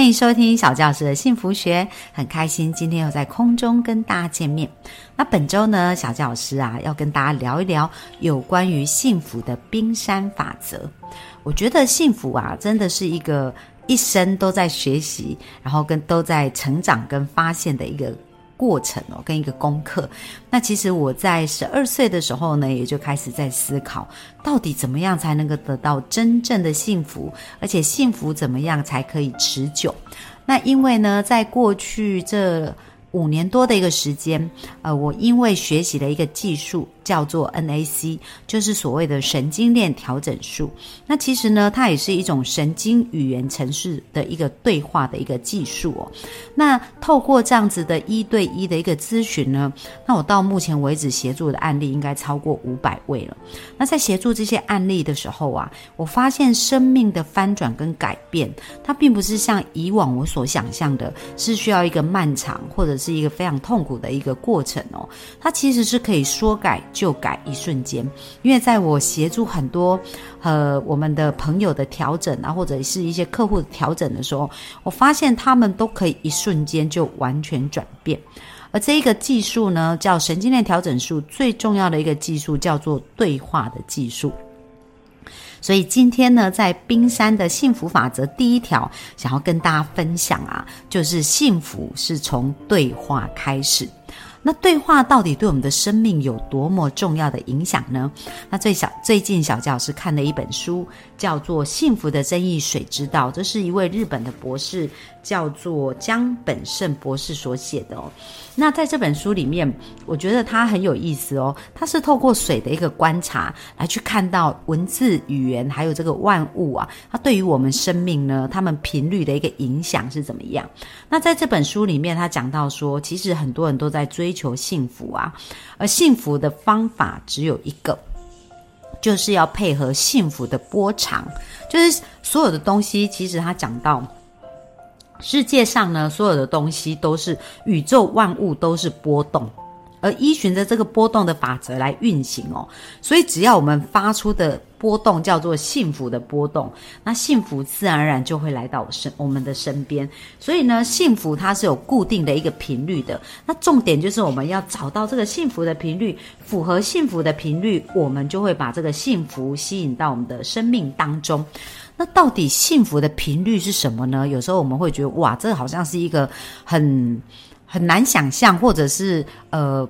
欢迎收听小教师的幸福学，很开心今天又在空中跟大家见面。那本周呢，小教师啊要跟大家聊一聊有关于幸福的冰山法则。我觉得幸福啊，真的是一个一生都在学习，然后跟都在成长跟发现的一个。过程哦，跟一个功课。那其实我在十二岁的时候呢，也就开始在思考，到底怎么样才能够得到真正的幸福，而且幸福怎么样才可以持久？那因为呢，在过去这五年多的一个时间，呃，我因为学习了一个技术。叫做 NAC，就是所谓的神经链调整术。那其实呢，它也是一种神经语言程式的一个对话的一个技术哦。那透过这样子的一对一的一个咨询呢，那我到目前为止协助的案例应该超过五百位了。那在协助这些案例的时候啊，我发现生命的翻转跟改变，它并不是像以往我所想象的，是需要一个漫长或者是一个非常痛苦的一个过程哦。它其实是可以说改。就改一瞬间，因为在我协助很多呃我们的朋友的调整啊，或者是一些客户的调整的时候，我发现他们都可以一瞬间就完全转变。而这一个技术呢，叫神经链调整术，最重要的一个技术叫做对话的技术。所以今天呢，在冰山的幸福法则第一条，想要跟大家分享啊，就是幸福是从对话开始。那对话到底对我们的生命有多么重要的影响呢？那最小最近小教师看了一本书，叫做《幸福的争议水之道》，这是一位日本的博士。叫做江本胜博士所写的哦，那在这本书里面，我觉得他很有意思哦，他是透过水的一个观察来去看到文字语言还有这个万物啊，它对于我们生命呢，它们频率的一个影响是怎么样？那在这本书里面，他讲到说，其实很多人都在追追求幸福啊，而幸福的方法只有一个，就是要配合幸福的波长，就是所有的东西，其实他讲到。世界上呢，所有的东西都是宇宙万物都是波动，而依循着这个波动的法则来运行哦。所以只要我们发出的波动叫做幸福的波动，那幸福自然而然就会来到身我们的身边。所以呢，幸福它是有固定的一个频率的。那重点就是我们要找到这个幸福的频率，符合幸福的频率，我们就会把这个幸福吸引到我们的生命当中。那到底幸福的频率是什么呢？有时候我们会觉得，哇，这好像是一个很很难想象，或者是呃。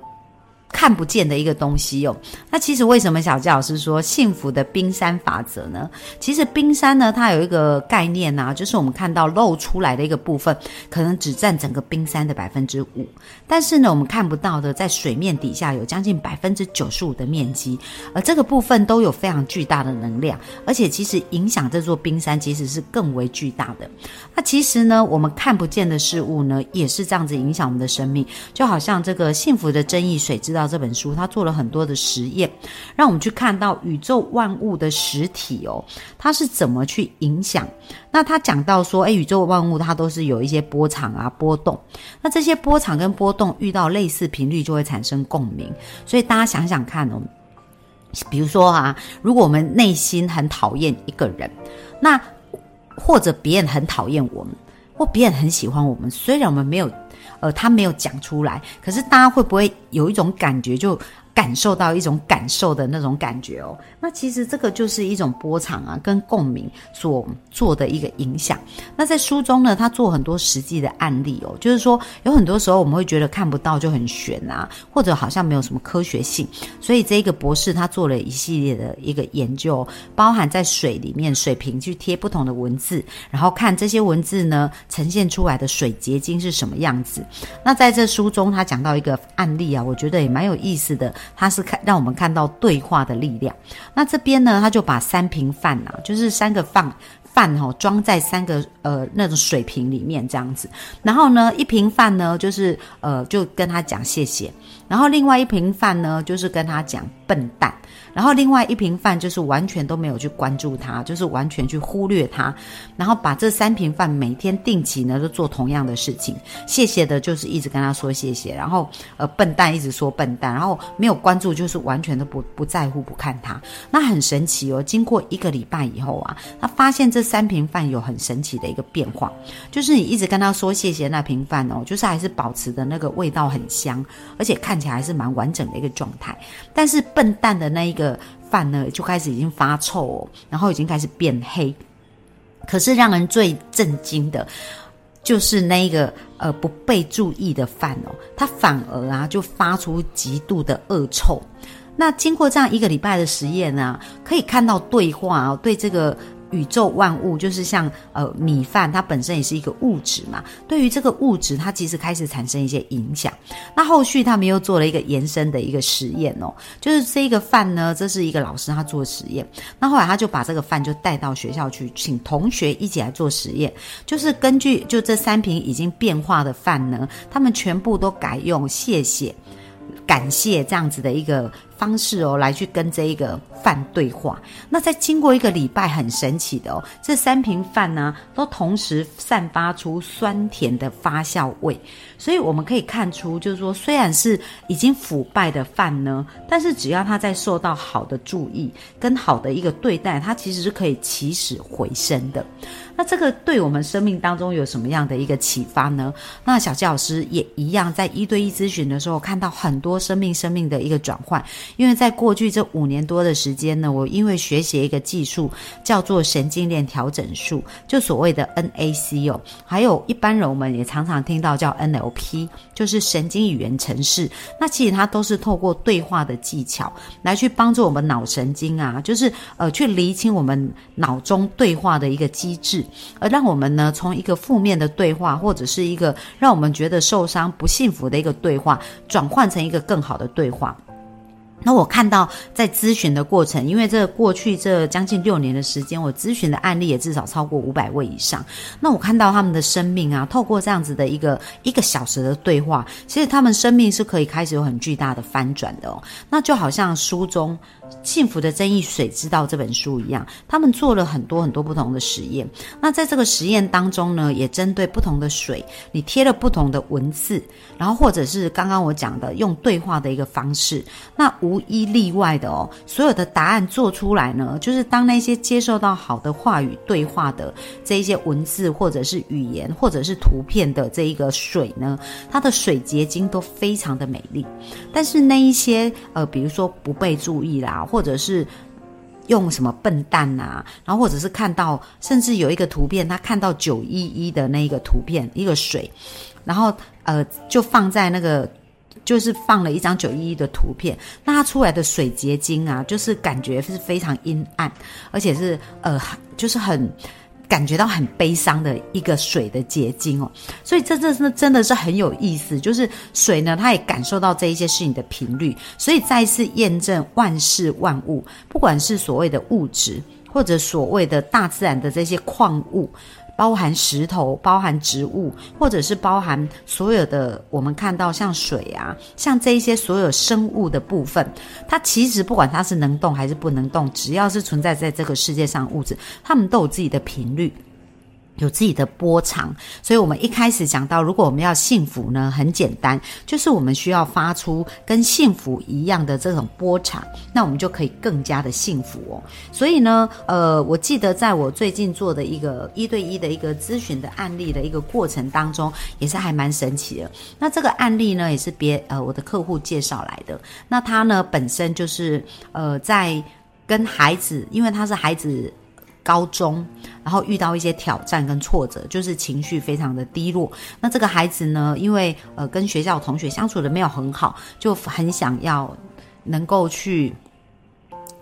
看不见的一个东西哦。那其实为什么小纪老师说幸福的冰山法则呢？其实冰山呢，它有一个概念呐，就是我们看到露出来的一个部分，可能只占整个冰山的百分之五。但是呢，我们看不到的，在水面底下有将近百分之九十五的面积，而这个部分都有非常巨大的能量，而且其实影响这座冰山其实是更为巨大的。那其实呢，我们看不见的事物呢，也是这样子影响我们的生命，就好像这个幸福的争议水知道。这本书，他做了很多的实验，让我们去看到宇宙万物的实体哦，它是怎么去影响。那他讲到说，诶，宇宙万物它都是有一些波长啊、波动。那这些波长跟波动遇到类似频率，就会产生共鸣。所以大家想想看哦，比如说啊，如果我们内心很讨厌一个人，那或者别人很讨厌我们，或别人很喜欢我们，虽然我们没有。呃，他没有讲出来，可是大家会不会有一种感觉就？感受到一种感受的那种感觉哦，那其实这个就是一种波长啊，跟共鸣所做的一个影响。那在书中呢，他做很多实际的案例哦，就是说有很多时候我们会觉得看不到就很悬啊，或者好像没有什么科学性。所以这个博士他做了一系列的一个研究，包含在水里面水瓶去贴不同的文字，然后看这些文字呢呈现出来的水结晶是什么样子。那在这书中他讲到一个案例啊，我觉得也蛮有意思的。他是看让我们看到对话的力量。那这边呢，他就把三瓶饭呐，就是三个饭饭哈，装在三个呃那种水瓶里面这样子。然后呢，一瓶饭呢，就是呃就跟他讲谢谢。然后另外一瓶饭呢，就是跟他讲。笨蛋。然后另外一瓶饭就是完全都没有去关注他，就是完全去忽略他，然后把这三瓶饭每天定期呢都做同样的事情，谢谢的就是一直跟他说谢谢，然后呃笨蛋一直说笨蛋，然后没有关注就是完全都不不在乎不看他，那很神奇哦。经过一个礼拜以后啊，他发现这三瓶饭有很神奇的一个变化，就是你一直跟他说谢谢那瓶饭哦，就是还是保持的那个味道很香，而且看起来还是蛮完整的一个状态，但是笨笨蛋的那一个。饭呢就开始已经发臭哦，然后已经开始变黑。可是让人最震惊的，就是那一个呃不被注意的饭哦，它反而啊就发出极度的恶臭。那经过这样一个礼拜的实验呢，可以看到对话哦，对这个。宇宙万物就是像呃米饭，它本身也是一个物质嘛。对于这个物质，它其实开始产生一些影响。那后续他们又做了一个延伸的一个实验哦，就是这个饭呢，这是一个老师他做实验。那后来他就把这个饭就带到学校去，请同学一起来做实验，就是根据就这三瓶已经变化的饭呢，他们全部都改用谢谢、感谢这样子的一个。方式哦，来去跟这一个饭对话。那在经过一个礼拜，很神奇的哦，这三瓶饭呢，都同时散发出酸甜的发酵味。所以我们可以看出，就是说，虽然是已经腐败的饭呢，但是只要它在受到好的注意跟好的一个对待，它其实是可以起死回生的。那这个对我们生命当中有什么样的一个启发呢？那小纪老师也一样，在一对一咨询的时候，看到很多生命生命的一个转换。因为在过去这五年多的时间呢，我因为学习一个技术叫做神经链调整术，就所谓的 NAC 哦，还有一般人我们也常常听到叫 NLP，就是神经语言程式。那其实它都是透过对话的技巧来去帮助我们脑神经啊，就是呃去厘清我们脑中对话的一个机制，而让我们呢从一个负面的对话或者是一个让我们觉得受伤不幸福的一个对话，转换成一个更好的对话。那我看到在咨询的过程，因为这过去这将近六年的时间，我咨询的案例也至少超过五百位以上。那我看到他们的生命啊，透过这样子的一个一个小时的对话，其实他们生命是可以开始有很巨大的翻转的哦。那就好像书中。《幸福的争议水知道》这本书一样，他们做了很多很多不同的实验。那在这个实验当中呢，也针对不同的水，你贴了不同的文字，然后或者是刚刚我讲的用对话的一个方式，那无无一例外的哦，所有的答案做出来呢，就是当那些接受到好的话语对话的这一些文字，或者是语言，或者是图片的这一个水呢，它的水结晶都非常的美丽。但是那一些呃，比如说不被注意啦。或者是用什么笨蛋呐，然后或者是看到，甚至有一个图片，他看到九一一的那个图片，一个水，然后呃，就放在那个，就是放了一张九一一的图片，那它出来的水结晶啊，就是感觉是非常阴暗，而且是呃，就是很。感觉到很悲伤的一个水的结晶哦，所以这这是真的是很有意思。就是水呢，它也感受到这一些事情的频率，所以再次验证万事万物，不管是所谓的物质，或者所谓的大自然的这些矿物。包含石头，包含植物，或者是包含所有的我们看到像水啊，像这一些所有生物的部分，它其实不管它是能动还是不能动，只要是存在在这个世界上物质，它们都有自己的频率。有自己的波长，所以我们一开始讲到，如果我们要幸福呢，很简单，就是我们需要发出跟幸福一样的这种波长，那我们就可以更加的幸福哦。所以呢，呃，我记得在我最近做的一个一对一的一个咨询的案例的一个过程当中，也是还蛮神奇的。那这个案例呢，也是别呃我的客户介绍来的。那他呢本身就是呃在跟孩子，因为他是孩子。高中，然后遇到一些挑战跟挫折，就是情绪非常的低落。那这个孩子呢，因为呃跟学校同学相处的没有很好，就很想要能够去，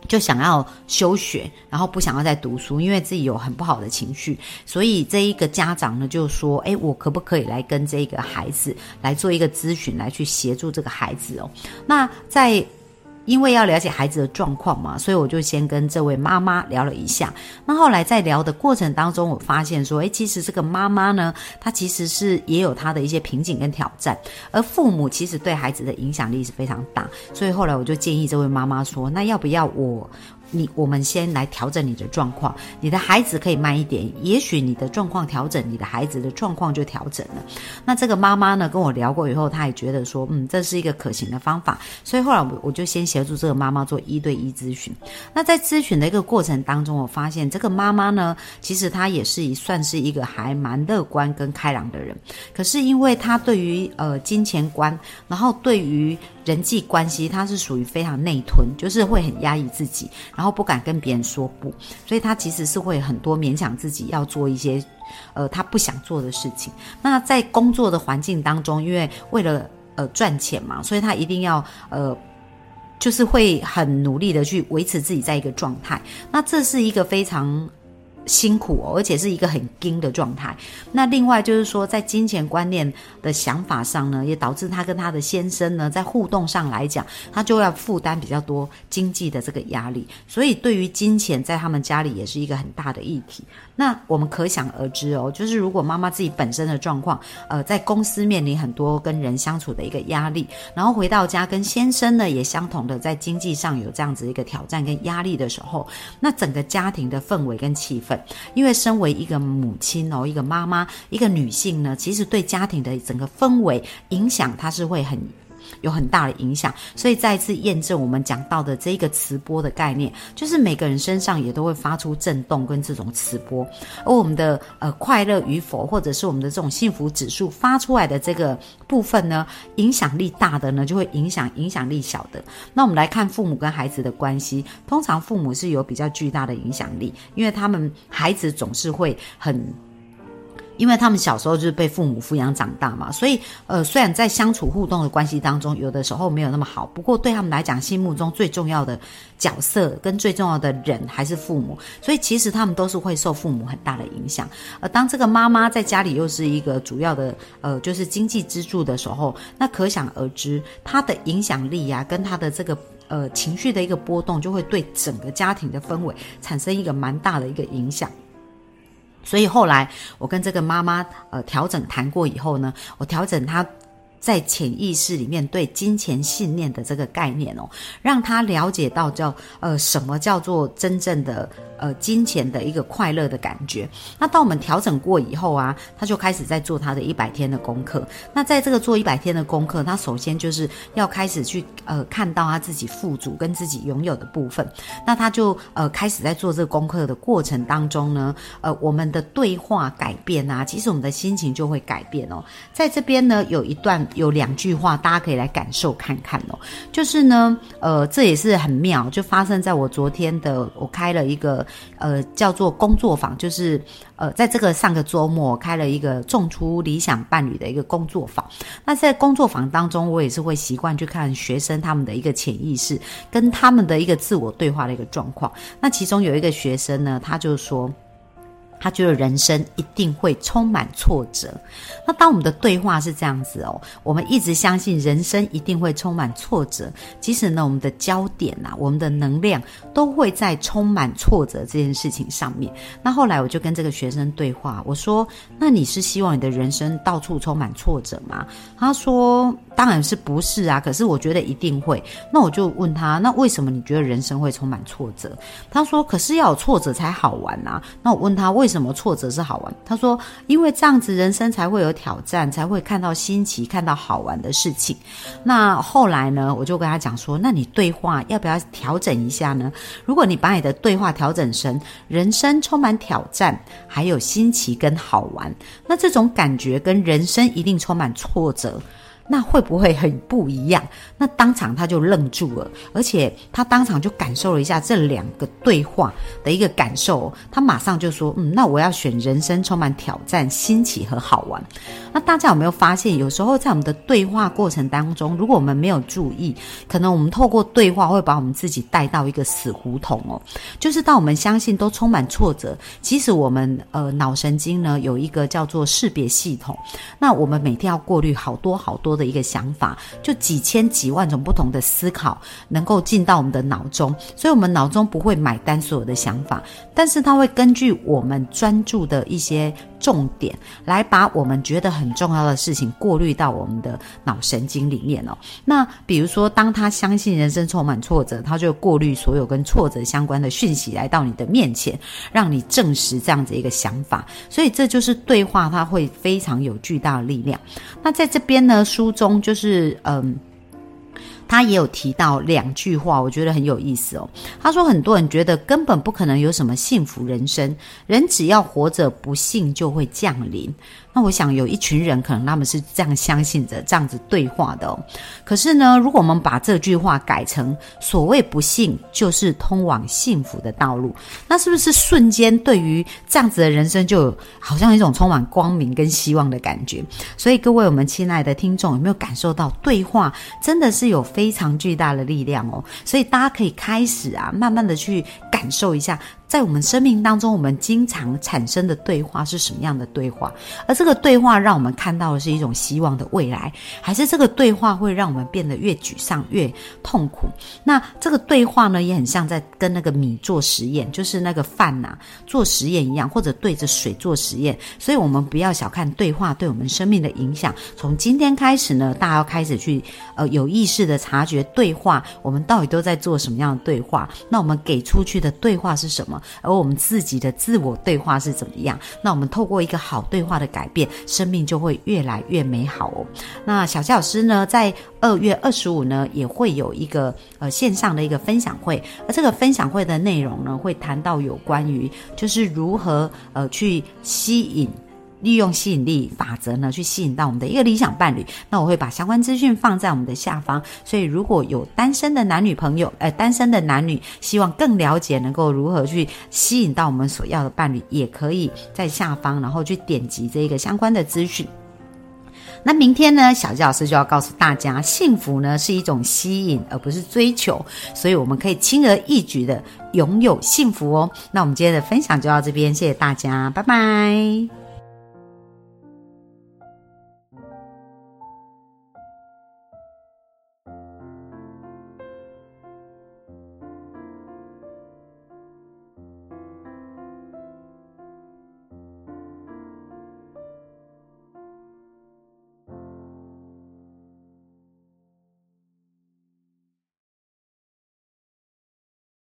就想要休学，然后不想要再读书，因为自己有很不好的情绪。所以这一个家长呢就说：“哎，我可不可以来跟这个孩子来做一个咨询，来去协助这个孩子哦？”那在因为要了解孩子的状况嘛，所以我就先跟这位妈妈聊了一下。那后来在聊的过程当中，我发现说，诶，其实这个妈妈呢，她其实是也有她的一些瓶颈跟挑战，而父母其实对孩子的影响力是非常大。所以后来我就建议这位妈妈说，那要不要我？你我们先来调整你的状况，你的孩子可以慢一点，也许你的状况调整，你的孩子的状况就调整了。那这个妈妈呢跟我聊过以后，她也觉得说，嗯，这是一个可行的方法。所以后来我我就先协助这个妈妈做一对一咨询。那在咨询的一个过程当中，我发现这个妈妈呢，其实她也是一算是一个还蛮乐观跟开朗的人。可是因为她对于呃金钱观，然后对于人际关系，他是属于非常内吞，就是会很压抑自己。然后不敢跟别人说不，所以他其实是会很多勉强自己要做一些，呃，他不想做的事情。那在工作的环境当中，因为为了呃赚钱嘛，所以他一定要呃，就是会很努力的去维持自己在一个状态。那这是一个非常。辛苦哦，而且是一个很精的状态。那另外就是说，在金钱观念的想法上呢，也导致他跟他的先生呢，在互动上来讲，他就要负担比较多经济的这个压力。所以对于金钱，在他们家里也是一个很大的议题。那我们可想而知哦，就是如果妈妈自己本身的状况，呃，在公司面临很多跟人相处的一个压力，然后回到家跟先生呢也相同的在经济上有这样子一个挑战跟压力的时候，那整个家庭的氛围跟气氛，因为身为一个母亲哦，一个妈妈，一个女性呢，其实对家庭的整个氛围影响，她是会很。有很大的影响，所以再次验证我们讲到的这一个磁波的概念，就是每个人身上也都会发出震动跟这种磁波，而我们的呃快乐与否，或者是我们的这种幸福指数发出来的这个部分呢，影响力大的呢，就会影响影响力小的。那我们来看父母跟孩子的关系，通常父母是有比较巨大的影响力，因为他们孩子总是会很。因为他们小时候就是被父母抚养长大嘛，所以呃，虽然在相处互动的关系当中，有的时候没有那么好，不过对他们来讲，心目中最重要的角色跟最重要的人还是父母，所以其实他们都是会受父母很大的影响。而当这个妈妈在家里又是一个主要的呃，就是经济支柱的时候，那可想而知，她的影响力呀，跟她的这个呃情绪的一个波动，就会对整个家庭的氛围产生一个蛮大的一个影响。所以后来我跟这个妈妈呃调整谈过以后呢，我调整她在潜意识里面对金钱信念的这个概念哦，让她了解到叫呃什么叫做真正的。呃，金钱的一个快乐的感觉。那当我们调整过以后啊，他就开始在做他的一百天的功课。那在这个做一百天的功课，他首先就是要开始去呃看到他自己富足跟自己拥有的部分。那他就呃开始在做这个功课的过程当中呢，呃，我们的对话改变啊，其实我们的心情就会改变哦。在这边呢，有一段有两句话，大家可以来感受看看哦。就是呢，呃，这也是很妙，就发生在我昨天的，我开了一个。呃，叫做工作坊，就是呃，在这个上个周末开了一个种出理想伴侣的一个工作坊。那在工作坊当中，我也是会习惯去看学生他们的一个潜意识，跟他们的一个自我对话的一个状况。那其中有一个学生呢，他就说。他觉得人生一定会充满挫折。那当我们的对话是这样子哦，我们一直相信人生一定会充满挫折。其实呢，我们的焦点呐，我们的能量都会在充满挫折这件事情上面。那后来我就跟这个学生对话，我说：“那你是希望你的人生到处充满挫折吗？”他说：“当然是不是啊，可是我觉得一定会。”那我就问他：“那为什么你觉得人生会充满挫折？”他说：“可是要有挫折才好玩啊。”那我问他为。什么挫折是好玩？他说：“因为这样子人生才会有挑战，才会看到新奇、看到好玩的事情。”那后来呢？我就跟他讲说：“那你对话要不要调整一下呢？如果你把你的对话调整成人生充满挑战，还有新奇跟好玩，那这种感觉跟人生一定充满挫折。”那会不会很不一样？那当场他就愣住了，而且他当场就感受了一下这两个对话的一个感受，他马上就说：“嗯，那我要选人生充满挑战、新奇和好玩。”那大家有没有发现，有时候在我们的对话过程当中，如果我们没有注意，可能我们透过对话会把我们自己带到一个死胡同哦。就是当我们相信都充满挫折，其实我们呃脑神经呢有一个叫做识别系统，那我们每天要过滤好多好多。的一个想法，就几千几万种不同的思考能够进到我们的脑中，所以我们脑中不会买单所有的想法，但是它会根据我们专注的一些。重点来把我们觉得很重要的事情过滤到我们的脑神经里面哦。那比如说，当他相信人生充满挫折，他就过滤所有跟挫折相关的讯息来到你的面前，让你证实这样子一个想法。所以这就是对话，它会非常有巨大的力量。那在这边呢，书中就是嗯。他也有提到两句话，我觉得很有意思哦。他说，很多人觉得根本不可能有什么幸福人生，人只要活着，不幸就会降临。那我想有一群人可能他们是这样相信着这样子对话的哦。可是呢，如果我们把这句话改成所谓不幸就是通往幸福的道路，那是不是瞬间对于这样子的人生就好像一种充满光明跟希望的感觉？所以各位我们亲爱的听众有没有感受到对话真的是有非常巨大的力量哦？所以大家可以开始啊，慢慢的去感受一下。在我们生命当中，我们经常产生的对话是什么样的对话？而这个对话让我们看到的是一种希望的未来，还是这个对话会让我们变得越沮丧、越痛苦？那这个对话呢，也很像在跟那个米做实验，就是那个饭呐做实验一样，或者对着水做实验。所以，我们不要小看对话对我们生命的影响。从今天开始呢，大家要开始去呃有意识的察觉对话，我们到底都在做什么样的对话？那我们给出去的对话是什么？而我们自己的自我对话是怎么样？那我们透过一个好对话的改变，生命就会越来越美好哦。那小夏老师呢，在二月二十五呢，也会有一个呃线上的一个分享会，而这个分享会的内容呢，会谈到有关于就是如何呃去吸引。利用吸引力法则呢，去吸引到我们的一个理想伴侣。那我会把相关资讯放在我们的下方，所以如果有单身的男女朋友，呃，单身的男女希望更了解能够如何去吸引到我们所要的伴侣，也可以在下方，然后去点击这个相关的资讯。那明天呢，小吉老师就要告诉大家，幸福呢是一种吸引，而不是追求，所以我们可以轻而易举的拥有幸福哦。那我们今天的分享就到这边，谢谢大家，拜拜。